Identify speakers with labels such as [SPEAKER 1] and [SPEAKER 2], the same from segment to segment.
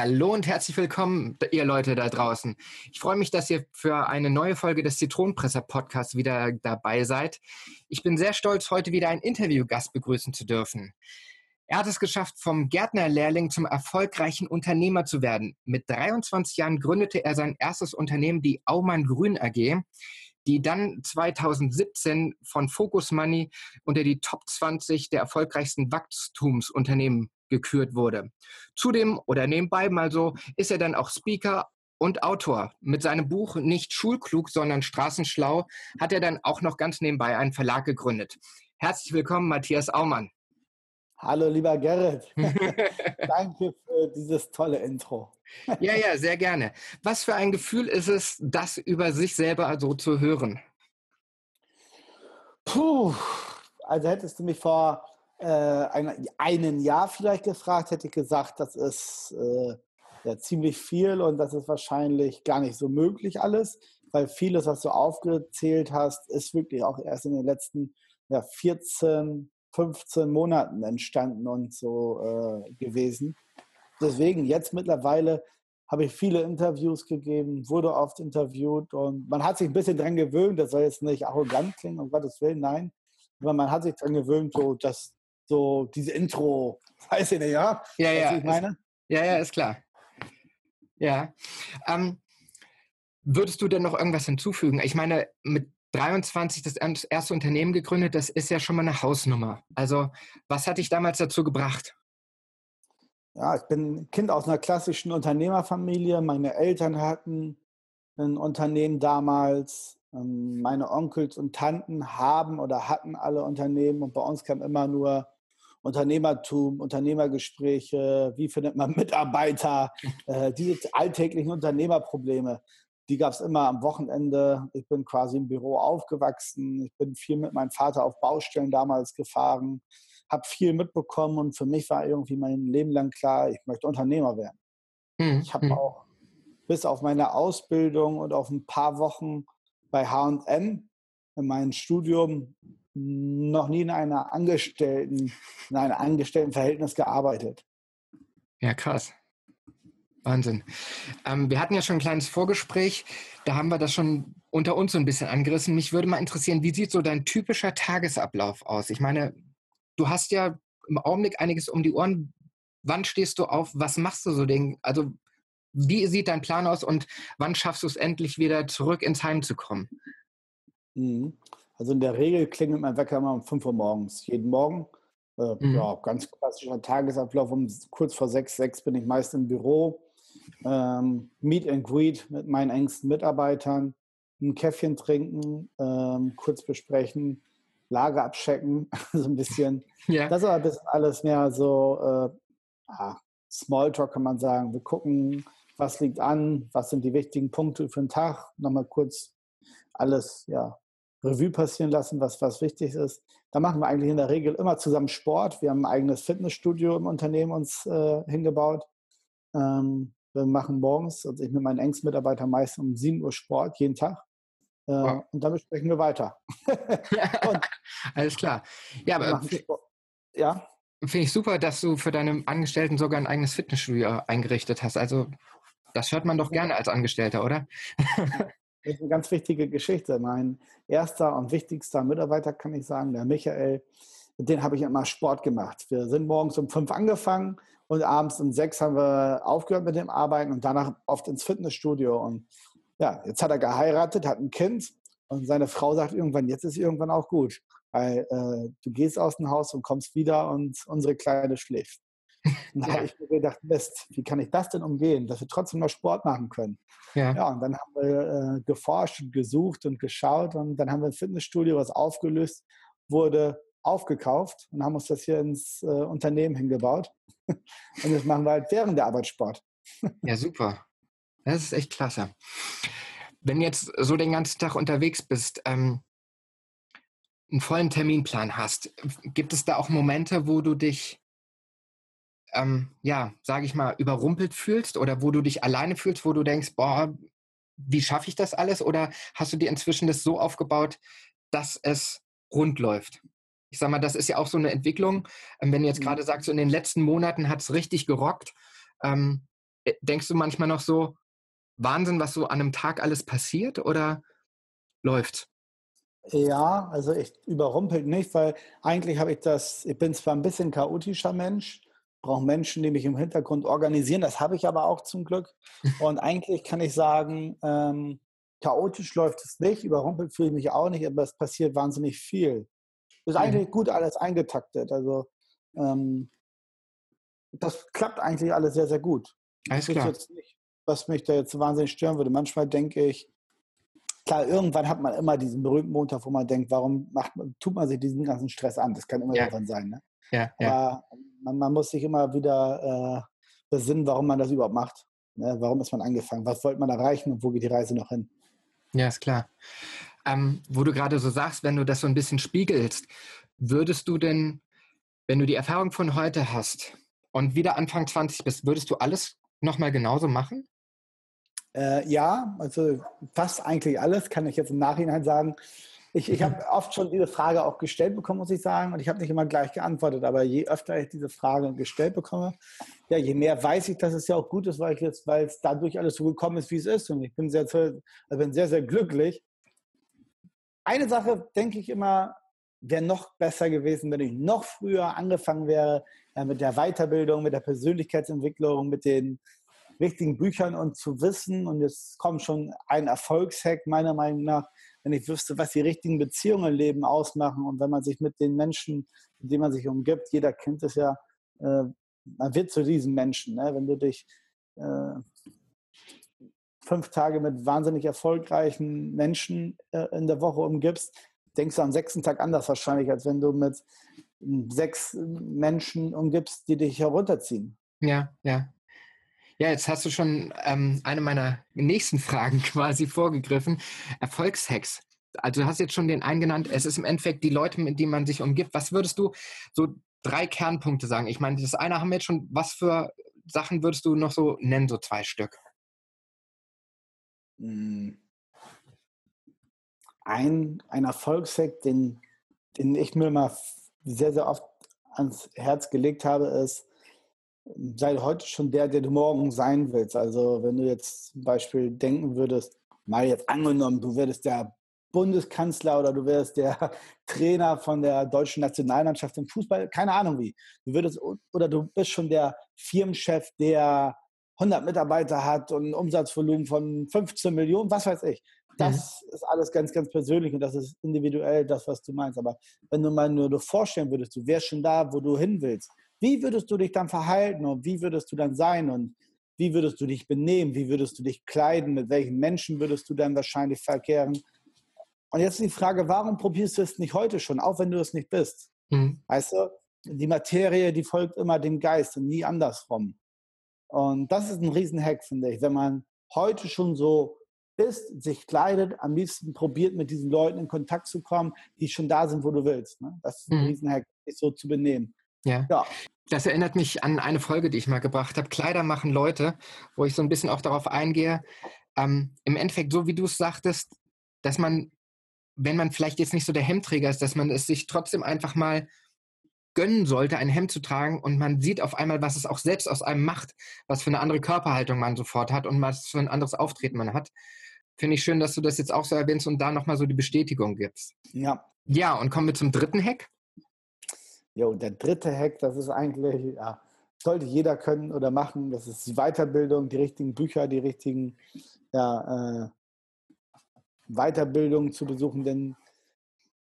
[SPEAKER 1] Hallo und herzlich willkommen, ihr Leute da draußen. Ich freue mich, dass ihr für eine neue Folge des Zitronenpresser Podcasts wieder dabei seid. Ich bin sehr stolz, heute wieder einen Interviewgast begrüßen zu dürfen. Er hat es geschafft, vom Gärtnerlehrling zum erfolgreichen Unternehmer zu werden. Mit 23 Jahren gründete er sein erstes Unternehmen, die Aumann Grün AG, die dann 2017 von Focus Money unter die Top 20 der erfolgreichsten Wachstumsunternehmen gekürt wurde. Zudem oder nebenbei mal so ist er dann auch Speaker und Autor. Mit seinem Buch Nicht Schulklug, sondern Straßenschlau hat er dann auch noch ganz nebenbei einen Verlag gegründet. Herzlich willkommen, Matthias Aumann.
[SPEAKER 2] Hallo, lieber Gerrit. Danke für dieses tolle Intro.
[SPEAKER 1] ja, ja, sehr gerne. Was für ein Gefühl ist es, das über sich selber so zu hören?
[SPEAKER 2] Puh, also hättest du mich vor äh, ein, einen Jahr vielleicht gefragt, hätte ich gesagt, das ist äh, ja ziemlich viel und das ist wahrscheinlich gar nicht so möglich alles, weil vieles, was du aufgezählt hast, ist wirklich auch erst in den letzten ja, 14, 15 Monaten entstanden und so äh, gewesen. Deswegen jetzt mittlerweile habe ich viele Interviews gegeben, wurde oft interviewt und man hat sich ein bisschen dran gewöhnt, das soll jetzt nicht arrogant klingen, um Gottes Willen, nein, aber man hat sich dran gewöhnt, so dass so diese Intro, weiß ich nicht, ja?
[SPEAKER 1] Ja, ja. ich meine? Ja, ja, ist klar. Ja. Ähm, würdest du denn noch irgendwas hinzufügen? Ich meine, mit 23 das erste Unternehmen gegründet, das ist ja schon mal eine Hausnummer. Also, was hat dich damals dazu gebracht?
[SPEAKER 2] Ja, ich bin Kind aus einer klassischen Unternehmerfamilie. Meine Eltern hatten ein Unternehmen damals. Ähm, meine Onkels und Tanten haben oder hatten alle Unternehmen und bei uns kam immer nur Unternehmertum, Unternehmergespräche, wie findet man Mitarbeiter, äh, diese alltäglichen Unternehmerprobleme, die gab es immer am Wochenende. Ich bin quasi im Büro aufgewachsen. Ich bin viel mit meinem Vater auf Baustellen damals gefahren, habe viel mitbekommen und für mich war irgendwie mein Leben lang klar, ich möchte Unternehmer werden. Mhm. Ich habe mhm. auch bis auf meine Ausbildung und auf ein paar Wochen bei H&M in meinem Studium noch nie in einer Angestellten, in einem Angestelltenverhältnis gearbeitet.
[SPEAKER 1] Ja, krass. Wahnsinn. Ähm, wir hatten ja schon ein kleines Vorgespräch, da haben wir das schon unter uns so ein bisschen angerissen. Mich würde mal interessieren, wie sieht so dein typischer Tagesablauf aus? Ich meine, du hast ja im Augenblick einiges um die Ohren. Wann stehst du auf? Was machst du so? Den, also, wie sieht dein Plan aus und wann schaffst du es endlich wieder zurück ins Heim zu kommen?
[SPEAKER 2] Mhm. Also in der Regel klingelt mein Wecker immer um 5 Uhr morgens. Jeden Morgen. Äh, mhm. Ja, ganz klassischer Tagesablauf. Um kurz vor 6, 6 bin ich meist im Büro. Ähm, meet and greet mit meinen engsten Mitarbeitern. Ein Käffchen trinken, ähm, kurz besprechen, Lager abchecken, so ein bisschen. Ja. Das ist aber ein bisschen alles mehr so äh, ah, Smalltalk, kann man sagen. Wir gucken, was liegt an, was sind die wichtigen Punkte für den Tag. Nochmal kurz alles ja, Revue passieren lassen, was, was wichtig ist. Da machen wir eigentlich in der Regel immer zusammen Sport. Wir haben ein eigenes Fitnessstudio im Unternehmen uns äh, hingebaut. Ähm, wir machen morgens, also ich mit meinen engsten Mitarbeitern meist um 7 Uhr Sport jeden Tag. Äh, wow. Und dann besprechen wir weiter.
[SPEAKER 1] Alles klar. Ja, aber ja. Finde ich super, dass du für deine Angestellten sogar ein eigenes Fitnessstudio eingerichtet hast. Also das hört man doch gerne als Angestellter, oder?
[SPEAKER 2] Das ist eine ganz wichtige Geschichte. Mein erster und wichtigster Mitarbeiter, kann ich sagen, der Michael, dem habe ich immer Sport gemacht. Wir sind morgens um fünf angefangen und abends um sechs haben wir aufgehört mit dem Arbeiten und danach oft ins Fitnessstudio. Und ja, jetzt hat er geheiratet, hat ein Kind und seine Frau sagt irgendwann, jetzt ist irgendwann auch gut. Weil äh, du gehst aus dem Haus und kommst wieder und unsere Kleine schläft. Ja. habe ich mir gedacht, Mist, wie kann ich das denn umgehen, dass wir trotzdem noch Sport machen können? Ja, ja und dann haben wir äh, geforscht und gesucht und geschaut und dann haben wir ein Fitnessstudio, was aufgelöst wurde, aufgekauft und haben uns das hier ins äh, Unternehmen hingebaut. und das machen wir halt während der Arbeit Sport.
[SPEAKER 1] ja, super. Das ist echt klasse. Wenn jetzt so den ganzen Tag unterwegs bist, ähm, einen vollen Terminplan hast, gibt es da auch Momente, wo du dich, ähm, ja, sage ich mal, überrumpelt fühlst oder wo du dich alleine fühlst, wo du denkst, boah, wie schaffe ich das alles? Oder hast du dir inzwischen das so aufgebaut, dass es rund läuft? Ich sage mal, das ist ja auch so eine Entwicklung. Ähm, wenn du jetzt mhm. gerade sagst, so in den letzten Monaten hat es richtig gerockt, ähm, äh, denkst du manchmal noch so, Wahnsinn, was so an einem Tag alles passiert oder läuft?
[SPEAKER 2] Ja, also ich überrumpelt nicht, weil eigentlich habe ich das, ich bin zwar ein bisschen chaotischer Mensch, brauche Menschen, die mich im Hintergrund organisieren, das habe ich aber auch zum Glück. Und eigentlich kann ich sagen, ähm, chaotisch läuft es nicht, überrumpelt fühle ich mich auch nicht, aber es passiert wahnsinnig viel. Ist eigentlich gut alles eingetaktet. Also ähm, das klappt eigentlich alles sehr, sehr gut.
[SPEAKER 1] Alles klar.
[SPEAKER 2] Nicht, was mich da jetzt wahnsinnig stören würde. Manchmal denke ich, klar, irgendwann hat man immer diesen berühmten Montag, wo man denkt, warum macht, tut man sich diesen ganzen Stress an? Das kann immer ja. irgendwann sein. Ne?
[SPEAKER 1] Ja,
[SPEAKER 2] ja. Aber man, man, muss sich immer wieder äh, besinnen, warum man das überhaupt macht. Ne? Warum ist man angefangen? Was wollte man erreichen und wo geht die Reise noch hin?
[SPEAKER 1] Ja, ist klar. Ähm, wo du gerade so sagst, wenn du das so ein bisschen spiegelst, würdest du denn, wenn du die Erfahrung von heute hast und wieder Anfang 20 bist, würdest du alles nochmal genauso machen?
[SPEAKER 2] Äh, ja, also fast eigentlich alles, kann ich jetzt im Nachhinein sagen. Ich, ich habe oft schon diese Frage auch gestellt bekommen, muss ich sagen, und ich habe nicht immer gleich geantwortet, aber je öfter ich diese Frage gestellt bekomme, ja, je mehr weiß ich, dass es ja auch gut ist, weil es dadurch alles so gekommen ist, wie es ist. Und ich bin sehr, also bin sehr, sehr glücklich. Eine Sache denke ich immer, wäre noch besser gewesen, wenn ich noch früher angefangen wäre äh, mit der Weiterbildung, mit der Persönlichkeitsentwicklung, mit den richtigen Büchern und zu wissen, und jetzt kommt schon ein Erfolgshack meiner Meinung nach, wenn ich wüsste, was die richtigen Beziehungen im Leben ausmachen und wenn man sich mit den Menschen, mit denen man sich umgibt, jeder kennt es ja, äh, man wird zu diesem Menschen. Ne? Wenn du dich äh, fünf Tage mit wahnsinnig erfolgreichen Menschen äh, in der Woche umgibst, denkst du am sechsten Tag anders wahrscheinlich, als wenn du mit sechs Menschen umgibst, die dich herunterziehen.
[SPEAKER 1] Ja, ja. Ja, jetzt hast du schon ähm, eine meiner nächsten Fragen quasi vorgegriffen. Erfolgshacks. Also du hast jetzt schon den einen genannt. Es ist im Endeffekt die Leute, mit denen man sich umgibt. Was würdest du so drei Kernpunkte sagen? Ich meine, das eine haben wir jetzt schon. Was für Sachen würdest du noch so nennen, so zwei Stück?
[SPEAKER 2] Hm. Ein, ein Erfolgshack, den, den ich mir mal sehr, sehr oft ans Herz gelegt habe, ist, sei heute schon der, der du morgen sein willst. Also wenn du jetzt zum Beispiel denken würdest, mal jetzt angenommen, du würdest der Bundeskanzler oder du wärst der Trainer von der deutschen Nationalmannschaft im Fußball, keine Ahnung wie. Du würdest, oder du bist schon der Firmenchef, der 100 Mitarbeiter hat und ein Umsatzvolumen von 15 Millionen, was weiß ich. Das mhm. ist alles ganz, ganz persönlich und das ist individuell das, was du meinst. Aber wenn du mal nur vorstellen würdest, du wärst schon da, wo du hin willst, wie würdest du dich dann verhalten und wie würdest du dann sein und wie würdest du dich benehmen, wie würdest du dich kleiden, mit welchen Menschen würdest du dann wahrscheinlich verkehren? Und jetzt ist die Frage, warum probierst du es nicht heute schon, auch wenn du es nicht bist? Mhm. Weißt du, die Materie, die folgt immer dem Geist und nie andersrum. Und das ist ein Riesenhack, finde ich, wenn man heute schon so ist, sich kleidet, am liebsten probiert, mit diesen Leuten in Kontakt zu kommen, die schon da sind, wo du willst. Ne? Das ist ein mhm. Riesenhack, sich so zu benehmen.
[SPEAKER 1] Ja. ja. Das erinnert mich an eine Folge, die ich mal gebracht habe. Kleider machen Leute, wo ich so ein bisschen auch darauf eingehe. Ähm, Im Endeffekt, so wie du es sagtest, dass man, wenn man vielleicht jetzt nicht so der Hemdträger ist, dass man es sich trotzdem einfach mal gönnen sollte, ein Hemd zu tragen und man sieht auf einmal, was es auch selbst aus einem macht, was für eine andere Körperhaltung man sofort hat und was für ein anderes Auftreten man hat. Finde ich schön, dass du das jetzt auch so erwähnst und da nochmal so die Bestätigung gibst.
[SPEAKER 2] Ja.
[SPEAKER 1] Ja, und kommen wir zum dritten Hack.
[SPEAKER 2] Jo, der dritte Hack, das ist eigentlich, ja, sollte jeder können oder machen. Das ist die Weiterbildung, die richtigen Bücher, die richtigen ja, äh, Weiterbildungen zu besuchen, denn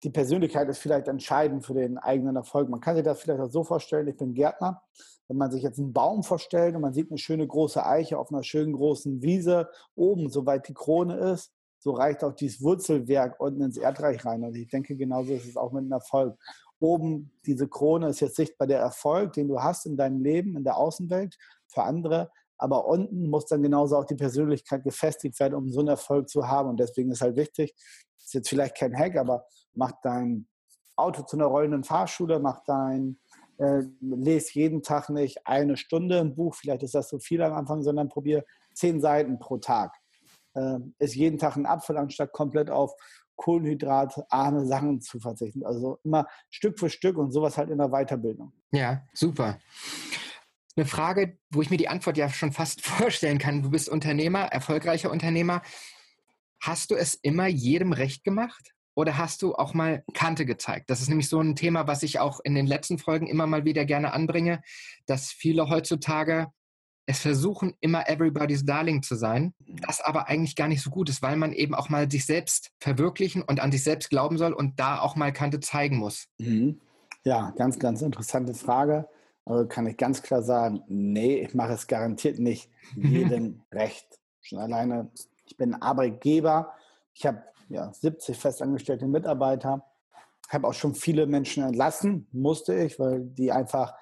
[SPEAKER 2] die Persönlichkeit ist vielleicht entscheidend für den eigenen Erfolg. Man kann sich das vielleicht auch so vorstellen, ich bin Gärtner. Wenn man sich jetzt einen Baum vorstellt und man sieht eine schöne große Eiche auf einer schönen großen Wiese, oben, soweit die Krone ist, so reicht auch dieses Wurzelwerk unten ins Erdreich rein. Und ich denke, genauso ist es auch mit einem Erfolg. Oben diese Krone ist jetzt sichtbar der Erfolg, den du hast in deinem Leben, in der Außenwelt für andere. Aber unten muss dann genauso auch die Persönlichkeit gefestigt werden, um so einen Erfolg zu haben. Und deswegen ist halt wichtig, ist jetzt vielleicht kein Hack, aber mach dein Auto zu einer rollenden Fahrschule, mach dein, äh, lese jeden Tag nicht eine Stunde ein Buch, vielleicht ist das so viel am Anfang, sondern probier zehn Seiten pro Tag. Äh, ist jeden Tag ein Apfel, anstatt komplett auf kohlenhydratarme Sachen zu verzichten. Also immer Stück für Stück und sowas halt in der Weiterbildung.
[SPEAKER 1] Ja, super. Eine Frage, wo ich mir die Antwort ja schon fast vorstellen kann. Du bist Unternehmer, erfolgreicher Unternehmer. Hast du es immer jedem recht gemacht? Oder hast du auch mal Kante gezeigt? Das ist nämlich so ein Thema, was ich auch in den letzten Folgen immer mal wieder gerne anbringe, dass viele heutzutage es versuchen, immer everybody's darling zu sein, das aber eigentlich gar nicht so gut ist, weil man eben auch mal sich selbst verwirklichen und an sich selbst glauben soll und da auch mal Kante zeigen muss.
[SPEAKER 2] Mhm. Ja, ganz, ganz interessante Frage. Also kann ich ganz klar sagen, nee, ich mache es garantiert nicht jedem recht. Schon alleine, ich bin Arbeitgeber, ich habe ja, 70 festangestellte Mitarbeiter, habe auch schon viele Menschen entlassen, musste ich, weil die einfach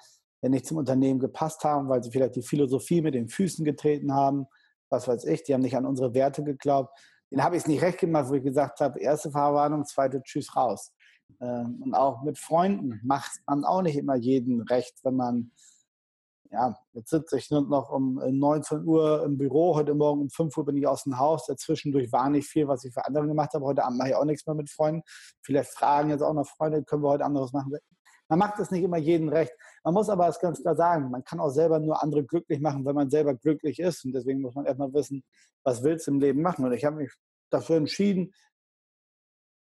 [SPEAKER 2] nicht zum Unternehmen gepasst haben, weil sie vielleicht die Philosophie mit den Füßen getreten haben, was weiß ich, die haben nicht an unsere Werte geglaubt. Den habe ich es nicht recht gemacht, wo ich gesagt habe, erste Fahrwarnung, zweite Tschüss raus. Ähm, und auch mit Freunden macht man auch nicht immer jeden recht, wenn man, ja, jetzt sitze ich noch um 19 Uhr im Büro, heute Morgen um 5 Uhr bin ich aus dem Haus, dazwischendurch war nicht viel, was ich für andere gemacht habe, heute Abend mache ich auch nichts mehr mit Freunden. Vielleicht fragen jetzt auch noch Freunde, können wir heute anderes machen? Man macht es nicht immer jeden recht. Man muss aber es ganz klar sagen, man kann auch selber nur andere glücklich machen, wenn man selber glücklich ist. Und deswegen muss man erstmal wissen, was willst du im Leben machen. Und ich habe mich dafür entschieden,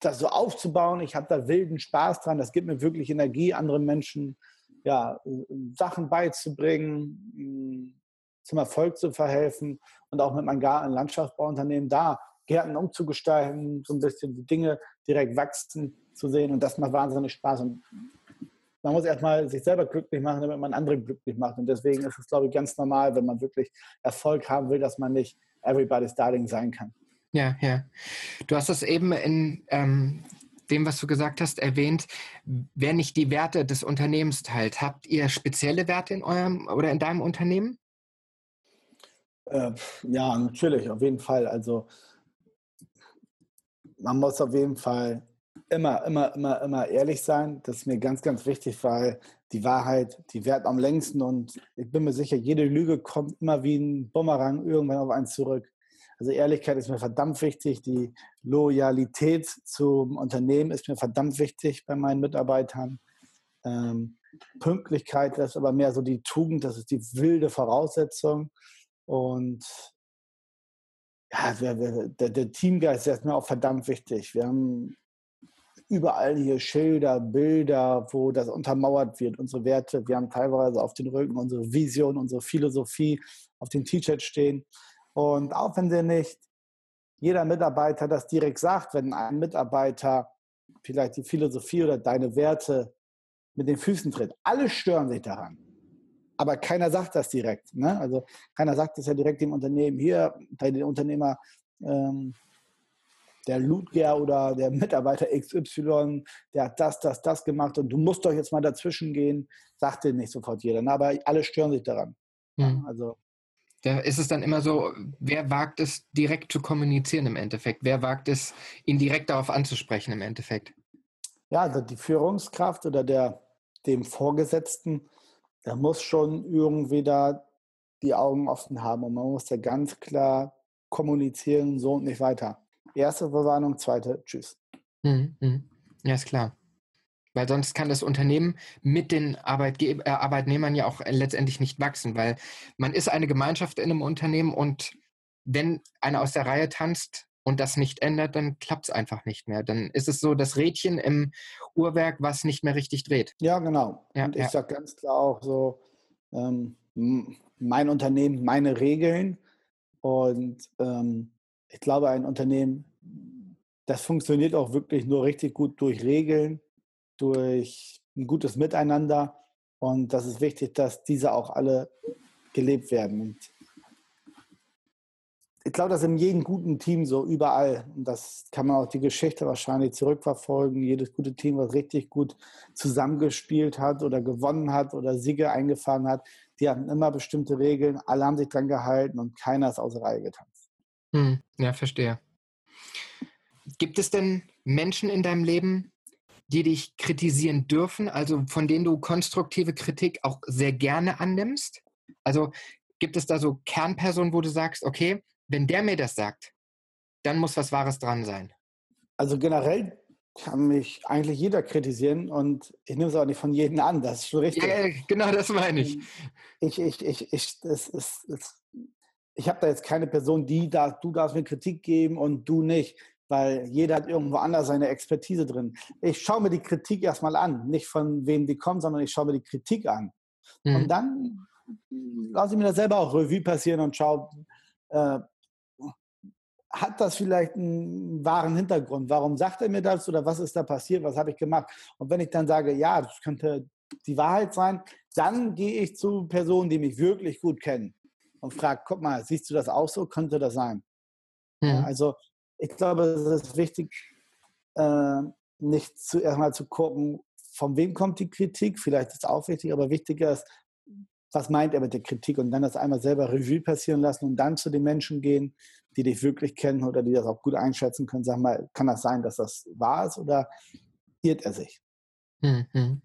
[SPEAKER 2] das so aufzubauen. Ich habe da wilden Spaß dran. Das gibt mir wirklich Energie, anderen Menschen ja, Sachen beizubringen, zum Erfolg zu verhelfen und auch mit meinem Garten- Landschaftsbauunternehmen da Gärten umzugestalten, so ein bisschen die Dinge direkt wachsen zu sehen. Und das macht wahnsinnig Spaß. Und man muss erstmal sich selber glücklich machen, damit man andere glücklich macht. Und deswegen ist es, glaube ich, ganz normal, wenn man wirklich Erfolg haben will, dass man nicht everybody's darling sein kann.
[SPEAKER 1] Ja, ja. Du hast das eben in ähm, dem, was du gesagt hast, erwähnt, wer nicht die Werte des Unternehmens teilt. Habt ihr spezielle Werte in eurem oder in deinem Unternehmen?
[SPEAKER 2] Äh, ja, natürlich, auf jeden Fall. Also man muss auf jeden Fall Immer, immer, immer, immer ehrlich sein. Das ist mir ganz, ganz wichtig, weil die Wahrheit, die währt am längsten und ich bin mir sicher, jede Lüge kommt immer wie ein Bumerang irgendwann auf einen zurück. Also Ehrlichkeit ist mir verdammt wichtig. Die Loyalität zum Unternehmen ist mir verdammt wichtig bei meinen Mitarbeitern. Ähm, Pünktlichkeit ist aber mehr so die Tugend, das ist die wilde Voraussetzung. Und ja, der, der Teamgeist ist mir auch verdammt wichtig. Wir haben überall hier Schilder, Bilder, wo das untermauert wird, unsere Werte. Wir haben teilweise auf den Rücken unsere Vision, unsere Philosophie auf dem T-Shirt stehen. Und auch wenn sie nicht jeder Mitarbeiter das direkt sagt, wenn ein Mitarbeiter vielleicht die Philosophie oder deine Werte mit den Füßen tritt, alle stören sich daran. Aber keiner sagt das direkt. Ne? Also keiner sagt es ja direkt dem Unternehmen, hier, bei den Unternehmer, ähm, der Ludger oder der Mitarbeiter XY, der hat das, das, das gemacht und du musst doch jetzt mal dazwischen gehen, sagt dir nicht sofort jeder. Aber alle stören sich daran.
[SPEAKER 1] Mhm. Also da ist es dann immer so, wer wagt es direkt zu kommunizieren im Endeffekt? Wer wagt es, ihn direkt darauf anzusprechen im Endeffekt?
[SPEAKER 2] Ja, also die Führungskraft oder der dem Vorgesetzten, der muss schon irgendwie da die Augen offen haben und man muss da ganz klar kommunizieren, so und nicht weiter. Erste Verwarnung, zweite, tschüss.
[SPEAKER 1] Mhm, mhm. Ja, ist klar. Weil sonst kann das Unternehmen mit den Arbeitge äh, Arbeitnehmern ja auch letztendlich nicht wachsen, weil man ist eine Gemeinschaft in einem Unternehmen und wenn einer aus der Reihe tanzt und das nicht ändert, dann klappt es einfach nicht mehr. Dann ist es so das Rädchen im Uhrwerk, was nicht mehr richtig dreht.
[SPEAKER 2] Ja, genau. Ja, und ich ja. sage ganz klar auch so, ähm, mein Unternehmen, meine Regeln und ähm, ich glaube, ein Unternehmen, das funktioniert auch wirklich nur richtig gut durch Regeln, durch ein gutes Miteinander. Und das ist wichtig, dass diese auch alle gelebt werden. Und ich glaube, das ist in jedem guten Team so, überall. Und das kann man auch die Geschichte wahrscheinlich zurückverfolgen. Jedes gute Team, was richtig gut zusammengespielt hat oder gewonnen hat oder Siege eingefahren hat, die hatten immer bestimmte Regeln. Alle haben sich dran gehalten und keiner ist außer Reihe getanzt.
[SPEAKER 1] Hm, ja, verstehe. Gibt es denn Menschen in deinem Leben, die dich kritisieren dürfen, also von denen du konstruktive Kritik auch sehr gerne annimmst? Also gibt es da so Kernpersonen, wo du sagst, okay, wenn der mir das sagt, dann muss was Wahres dran sein.
[SPEAKER 2] Also generell kann mich eigentlich jeder kritisieren und ich nehme es auch nicht von jedem an, das ist schon richtig. Ja,
[SPEAKER 1] genau das meine ich.
[SPEAKER 2] Ich, ich, ich, ich, das ist, ich habe da jetzt keine Person, die da, du darfst mir Kritik geben und du nicht, weil jeder hat irgendwo anders seine Expertise drin. Ich schaue mir die Kritik erstmal an, nicht von wem die kommt, sondern ich schaue mir die Kritik an. Mhm. Und dann lasse ich mir das selber auch Revue passieren und schaue, äh, hat das vielleicht einen wahren Hintergrund? Warum sagt er mir das oder was ist da passiert? Was habe ich gemacht? Und wenn ich dann sage, ja, das könnte die Wahrheit sein, dann gehe ich zu Personen, die mich wirklich gut kennen und frage, guck mal, siehst du das auch so? Könnte das sein? Mhm. Ja, also ich glaube, es ist wichtig, äh, nicht zuerst mal zu gucken, von wem kommt die Kritik. Vielleicht ist es auch wichtig, aber wichtiger ist, was meint er mit der Kritik und dann das einmal selber Revue passieren lassen und dann zu den Menschen gehen, die dich wirklich kennen oder die das auch gut einschätzen können. Sag mal, kann das sein, dass das wahr ist oder irrt er sich? Mhm.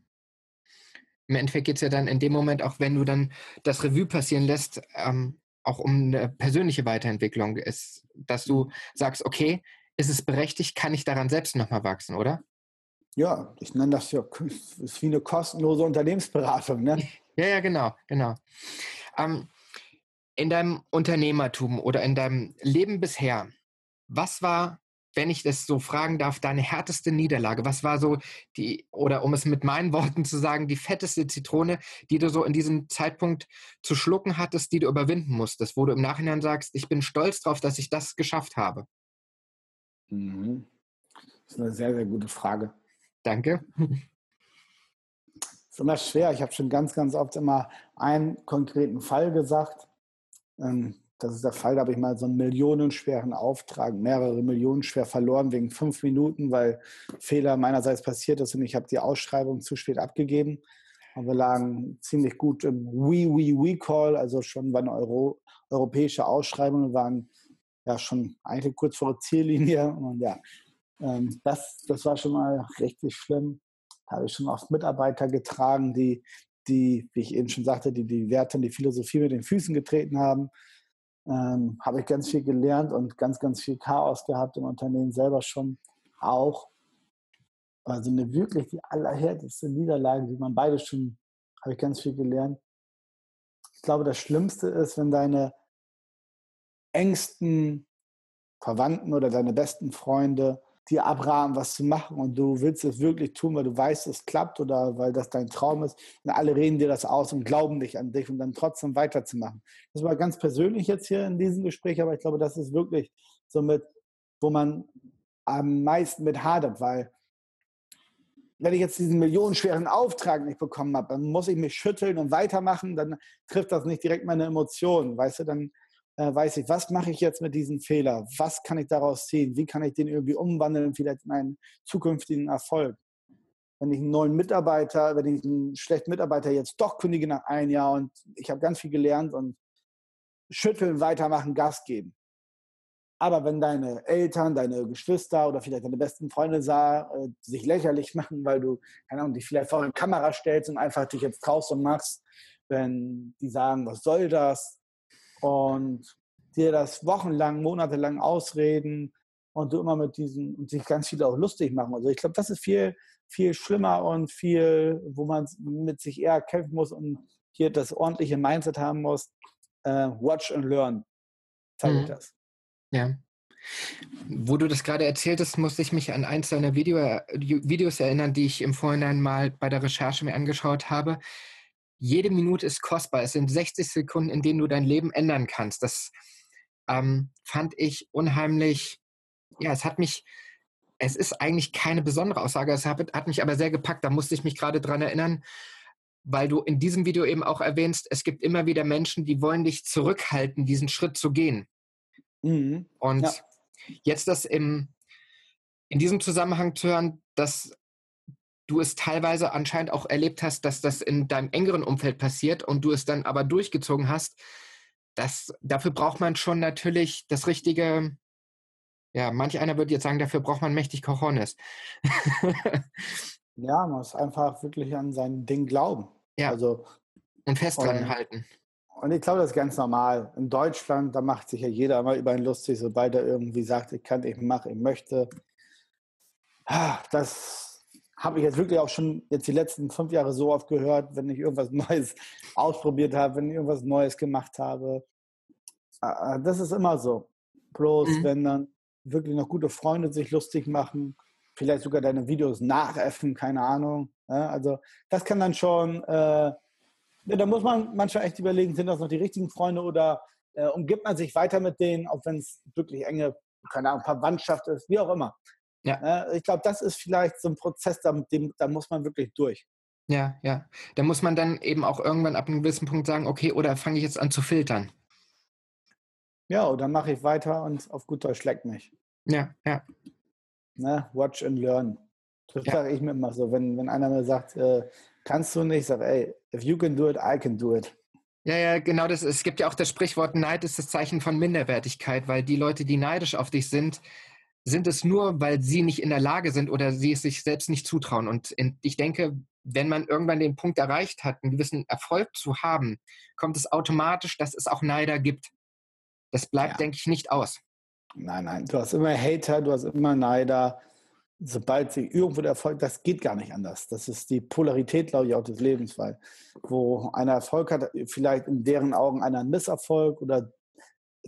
[SPEAKER 1] Im Endeffekt geht es ja dann in dem Moment, auch wenn du dann das Revue passieren lässt, ähm, auch um eine persönliche Weiterentwicklung ist, dass du sagst, okay, ist es berechtigt, kann ich daran selbst nochmal wachsen, oder?
[SPEAKER 2] Ja, ich nenne das ja ist wie eine kostenlose Unternehmensberatung. Ne?
[SPEAKER 1] Ja, ja, genau, genau. Ähm, in deinem Unternehmertum oder in deinem Leben bisher, was war, wenn ich das so fragen darf, deine härteste Niederlage? Was war so die, oder um es mit meinen Worten zu sagen, die fetteste Zitrone, die du so in diesem Zeitpunkt zu schlucken hattest, die du überwinden musstest, wo du im Nachhinein sagst, ich bin stolz darauf, dass ich das geschafft habe?
[SPEAKER 2] Mhm. Das ist eine sehr, sehr gute Frage.
[SPEAKER 1] Danke.
[SPEAKER 2] ist immer schwer. Ich habe schon ganz, ganz oft immer einen konkreten Fall gesagt. Ähm, das ist der Fall, da habe ich mal so einen millionenschweren Auftrag, mehrere Millionen schwer verloren wegen fünf Minuten, weil Fehler meinerseits passiert ist und ich habe die Ausschreibung zu spät abgegeben. Und wir lagen ziemlich gut im We, We, We Call, also schon waren Euro, europäische Ausschreibungen, waren ja schon eigentlich kurz vor der Ziellinie. Und ja, ähm, das, das war schon mal richtig schlimm habe ich schon oft Mitarbeiter getragen, die, die, wie ich eben schon sagte, die die Werte und die Philosophie mit den Füßen getreten haben. Ähm, habe ich ganz viel gelernt und ganz, ganz viel Chaos gehabt im Unternehmen selber schon auch. Also eine wirklich die allerhärteste Niederlage, die man beide schon, habe ich ganz viel gelernt. Ich glaube, das Schlimmste ist, wenn deine engsten Verwandten oder deine besten Freunde dir abraten, was zu machen und du willst es wirklich tun, weil du weißt, es klappt oder weil das dein Traum ist und alle reden dir das aus und glauben nicht an dich und dann trotzdem weiterzumachen. Das war ganz persönlich jetzt hier in diesem Gespräch, aber ich glaube, das ist wirklich so mit, wo man am meisten mit hadert, weil wenn ich jetzt diesen millionenschweren Auftrag nicht bekommen habe, dann muss ich mich schütteln und weitermachen, dann trifft das nicht direkt meine Emotionen, weißt du, dann äh, weiß ich, was mache ich jetzt mit diesem Fehler? Was kann ich daraus ziehen? Wie kann ich den irgendwie umwandeln, vielleicht in einen zukünftigen Erfolg? Wenn ich einen neuen Mitarbeiter, wenn ich einen schlechten Mitarbeiter jetzt doch kündige nach einem Jahr und ich habe ganz viel gelernt und schütteln, weitermachen, Gas geben. Aber wenn deine Eltern, deine Geschwister oder vielleicht deine besten Freunde sah, äh, sich lächerlich machen, weil du, keine Ahnung, dich vielleicht vor eine Kamera stellst und einfach dich jetzt traust und machst, wenn die sagen, was soll das? Und dir das wochenlang, monatelang ausreden und du immer mit diesen und sich ganz viele auch lustig machen. Also ich glaube, das ist viel, viel schlimmer und viel, wo man mit sich eher kämpfen muss und hier das ordentliche Mindset haben muss. Uh, watch and learn. Zeige ich mhm. das.
[SPEAKER 1] Ja. Wo du das gerade erzählt hast, musste ich mich an eins deiner Video, Videos erinnern, die ich im Vorhinein mal bei der Recherche mir angeschaut habe jede Minute ist kostbar. Es sind 60 Sekunden, in denen du dein Leben ändern kannst. Das ähm, fand ich unheimlich, ja, es hat mich, es ist eigentlich keine besondere Aussage, es hat, hat mich aber sehr gepackt. Da musste ich mich gerade dran erinnern, weil du in diesem Video eben auch erwähnst, es gibt immer wieder Menschen, die wollen dich zurückhalten, diesen Schritt zu gehen. Mhm. Und ja. jetzt das im, in diesem Zusammenhang zu hören, dass du es teilweise anscheinend auch erlebt hast, dass das in deinem engeren Umfeld passiert und du es dann aber durchgezogen hast, das, dafür braucht man schon natürlich das richtige, ja, manch einer würde jetzt sagen, dafür braucht man mächtig Cojones.
[SPEAKER 2] ja, man muss einfach wirklich an sein Ding glauben.
[SPEAKER 1] Ja. Also, und fest dran halten.
[SPEAKER 2] Und ich glaube, das ist ganz normal. In Deutschland, da macht sich ja jeder immer über ihn lustig, sobald er irgendwie sagt, ich kann, ich mache, ich möchte. Ah, das habe ich jetzt wirklich auch schon jetzt die letzten fünf Jahre so oft gehört, wenn ich irgendwas Neues ausprobiert habe, wenn ich irgendwas Neues gemacht habe. Ah, ah, das ist immer so. Bloß, mhm. wenn dann wirklich noch gute Freunde sich lustig machen, vielleicht sogar deine Videos nachäffen, keine Ahnung. Also das kann dann schon äh, da muss man manchmal echt überlegen, sind das noch die richtigen Freunde oder äh, umgibt man sich weiter mit denen, auch wenn es wirklich enge, keine Ahnung, Verwandtschaft ist, wie auch immer. Ja. Äh, ich glaube, das ist vielleicht so ein Prozess, da, dem, da muss man wirklich durch.
[SPEAKER 1] Ja, ja. Da muss man dann eben auch irgendwann ab einem gewissen Punkt sagen, okay, oder fange ich jetzt an zu filtern?
[SPEAKER 2] Ja, oder mache ich weiter und auf gut Deutsch schlägt mich.
[SPEAKER 1] Ja, ja.
[SPEAKER 2] Ne? Watch and learn. Das ja. sage ich mir immer so. Wenn, wenn einer mir sagt, äh, kannst du nicht, sag, ey, if you can do it, I can do it.
[SPEAKER 1] Ja, ja, genau das. Es gibt ja auch das Sprichwort, Neid ist das Zeichen von Minderwertigkeit, weil die Leute, die neidisch auf dich sind, sind es nur, weil sie nicht in der Lage sind oder sie es sich selbst nicht zutrauen. Und ich denke, wenn man irgendwann den Punkt erreicht hat, einen gewissen Erfolg zu haben, kommt es automatisch, dass es auch Neider gibt. Das bleibt, ja. denke ich, nicht aus.
[SPEAKER 2] Nein, nein, du hast immer Hater, du hast immer Neider sobald sie irgendwo der Erfolg, das geht gar nicht anders. Das ist die Polarität, glaube ich, auch des Lebens, weil wo einer Erfolg hat, vielleicht in deren Augen einer Misserfolg oder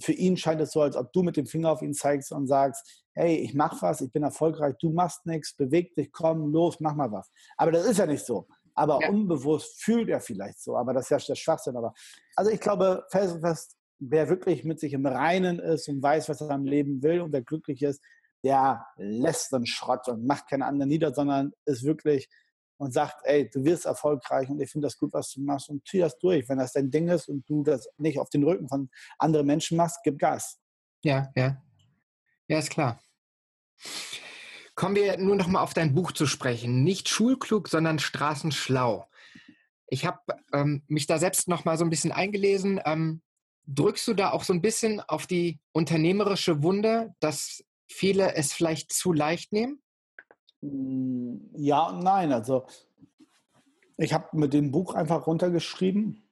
[SPEAKER 2] für ihn scheint es so, als ob du mit dem Finger auf ihn zeigst und sagst, hey, ich mach was, ich bin erfolgreich, du machst nichts, beweg dich, komm, los, mach mal was. Aber das ist ja nicht so. Aber ja. unbewusst fühlt er vielleicht so, aber das ist ja der Schwachsinn. Aber also ich glaube, fest, wer wirklich mit sich im Reinen ist und weiß, was er am Leben will und wer glücklich ist, der lässt den Schrott und macht keine anderen nieder, sondern ist wirklich und sagt, ey, du wirst erfolgreich und ich finde das gut, was du machst und zieh das durch. Wenn das dein Ding ist und du das nicht auf den Rücken von anderen Menschen machst, gib Gas.
[SPEAKER 1] Ja, ja. Ja, ist klar. Kommen wir nur noch mal auf dein Buch zu sprechen. Nicht schulklug, sondern straßenschlau. Ich habe ähm, mich da selbst noch mal so ein bisschen eingelesen. Ähm, drückst du da auch so ein bisschen auf die unternehmerische Wunde, dass viele es vielleicht zu leicht nehmen?
[SPEAKER 2] Ja und nein. Also ich habe mit dem Buch einfach runtergeschrieben,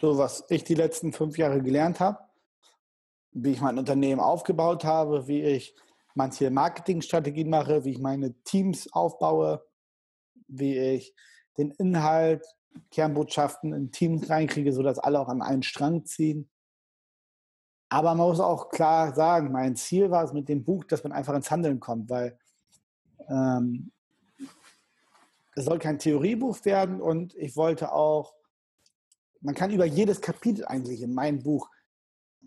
[SPEAKER 2] so was ich die letzten fünf Jahre gelernt habe, wie ich mein Unternehmen aufgebaut habe, wie ich manche Marketingstrategien mache, wie ich meine Teams aufbaue, wie ich den Inhalt, Kernbotschaften in Teams reinkriege, sodass alle auch an einen Strang ziehen. Aber man muss auch klar sagen, mein Ziel war es mit dem Buch, dass man einfach ins Handeln kommt, weil ähm, es soll kein Theoriebuch werden und ich wollte auch, man kann über jedes Kapitel eigentlich in meinem Buch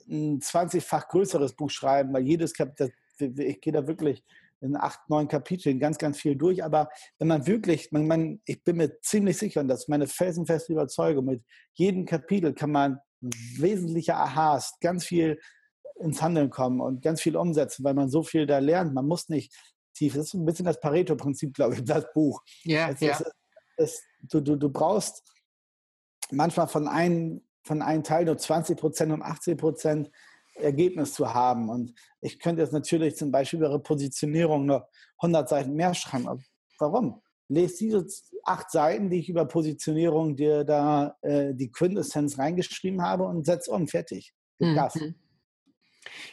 [SPEAKER 2] ein 20-fach größeres Buch schreiben, weil jedes Kapitel, ich gehe da wirklich in acht, neun Kapiteln ganz, ganz viel durch. Aber wenn man wirklich, man, man, ich bin mir ziemlich sicher, und das ist meine felsenfeste Überzeugung, mit jedem Kapitel kann man wesentliche Aha's, ganz viel ins Handeln kommen und ganz viel umsetzen, weil man so viel da lernt. Man muss nicht tief. Das ist ein bisschen das Pareto-Prinzip, glaube ich, das Buch.
[SPEAKER 1] Ja, es, ja.
[SPEAKER 2] Es, du, du, du brauchst manchmal von einem, von einem Teil nur 20 Prozent, um 80 Prozent Ergebnis zu haben. Und ich könnte jetzt natürlich zum Beispiel über Positionierung noch 100 Seiten mehr schreiben. warum? lese diese acht Seiten, die ich über Positionierung dir da äh, die Quintessenz reingeschrieben habe und setze um, fertig. Mhm.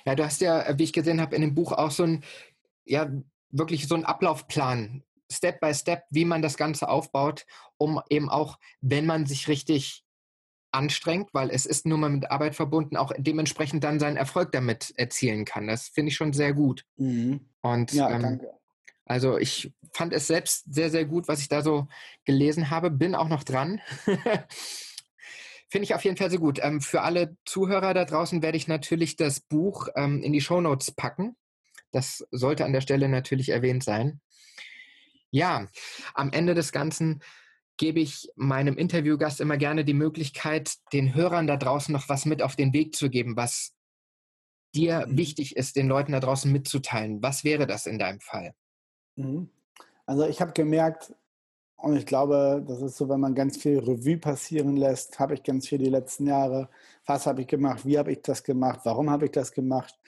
[SPEAKER 1] Ja, du hast ja, wie ich gesehen habe, in dem Buch auch so ein, ja, wirklich so einen Ablaufplan, Step by Step, wie man das Ganze aufbaut, um eben auch, wenn man sich richtig anstrengt, weil es ist nur mal mit Arbeit verbunden, auch dementsprechend dann seinen Erfolg damit erzielen kann. Das finde ich schon sehr gut. Mhm. Und ja, ähm, danke. Also ich fand es selbst sehr, sehr gut, was ich da so gelesen habe. Bin auch noch dran. Finde ich auf jeden Fall sehr gut. Ähm, für alle Zuhörer da draußen werde ich natürlich das Buch ähm, in die Shownotes packen. Das sollte an der Stelle natürlich erwähnt sein. Ja, am Ende des Ganzen gebe ich meinem Interviewgast immer gerne die Möglichkeit, den Hörern da draußen noch was mit auf den Weg zu geben, was dir mhm. wichtig ist, den Leuten da draußen mitzuteilen. Was wäre das in deinem Fall?
[SPEAKER 2] Mhm. Also ich habe gemerkt, und ich glaube, das ist so, wenn man ganz viel Revue passieren lässt, habe ich ganz viel die letzten Jahre, was habe ich gemacht, wie habe ich das gemacht, warum habe ich das gemacht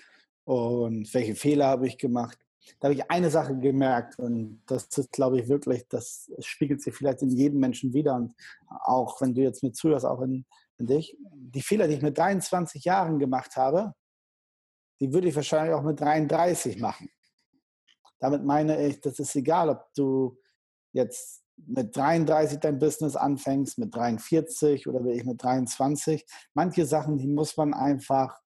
[SPEAKER 2] und welche Fehler habe ich gemacht. Da habe ich eine Sache gemerkt und das ist, glaube ich, wirklich, das spiegelt sich vielleicht in jedem Menschen wieder und auch wenn du jetzt mit zuhörst, auch in, in dich. Die Fehler, die ich mit 23 Jahren gemacht habe, die würde ich wahrscheinlich auch mit 33 machen. Damit meine ich, das ist egal, ob du jetzt mit 33 dein Business anfängst, mit 43 oder will ich mit 23. Manche Sachen, die muss man einfach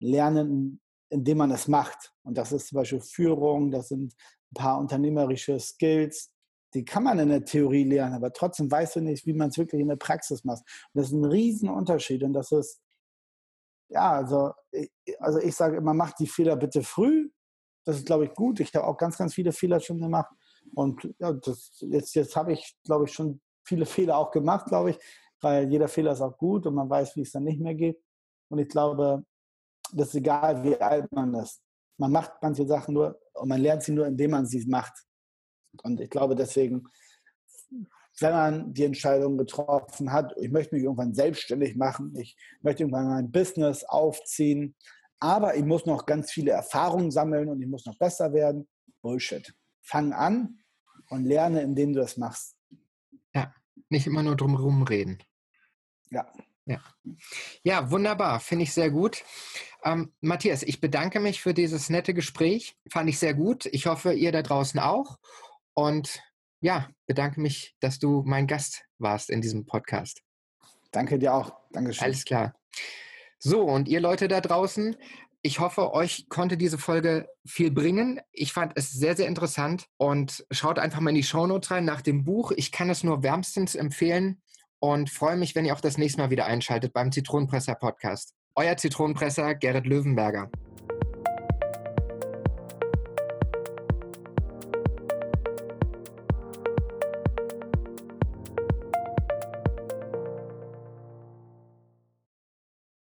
[SPEAKER 2] lernen, indem man es macht. Und das ist zum Beispiel Führung, das sind ein paar unternehmerische Skills, die kann man in der Theorie lernen, aber trotzdem weißt du nicht, wie man es wirklich in der Praxis macht. Und das ist ein Riesenunterschied und das ist, ja, also, also ich sage immer, macht die Fehler bitte früh. Das ist, glaube ich, gut. Ich habe auch ganz, ganz viele Fehler schon gemacht. Und ja, das, jetzt, jetzt habe ich, glaube ich, schon viele Fehler auch gemacht, glaube ich, weil jeder Fehler ist auch gut und man weiß, wie es dann nicht mehr geht. Und ich glaube, das ist egal, wie alt man ist. Man macht manche Sachen nur und man lernt sie nur, indem man sie macht. Und ich glaube deswegen, wenn man die Entscheidung getroffen hat, ich möchte mich irgendwann selbstständig machen, ich möchte irgendwann mein Business aufziehen, aber ich muss noch ganz viele Erfahrungen sammeln und ich muss noch besser werden. Bullshit. Fang an und lerne, indem du das machst.
[SPEAKER 1] Ja, nicht immer nur drumherum reden.
[SPEAKER 2] Ja.
[SPEAKER 1] Ja, ja wunderbar. Finde ich sehr gut. Ähm, Matthias, ich bedanke mich für dieses nette Gespräch. Fand ich sehr gut. Ich hoffe, ihr da draußen auch. Und ja, bedanke mich, dass du mein Gast warst in diesem Podcast.
[SPEAKER 2] Danke dir auch. Dankeschön.
[SPEAKER 1] Alles klar. So, und ihr Leute da draußen, ich hoffe, euch konnte diese Folge viel bringen. Ich fand es sehr, sehr interessant und schaut einfach mal in die Shownotes rein nach dem Buch. Ich kann es nur wärmstens empfehlen und freue mich, wenn ihr auch das nächste Mal wieder einschaltet beim Zitronenpresser Podcast. Euer Zitronenpresser Gerrit Löwenberger.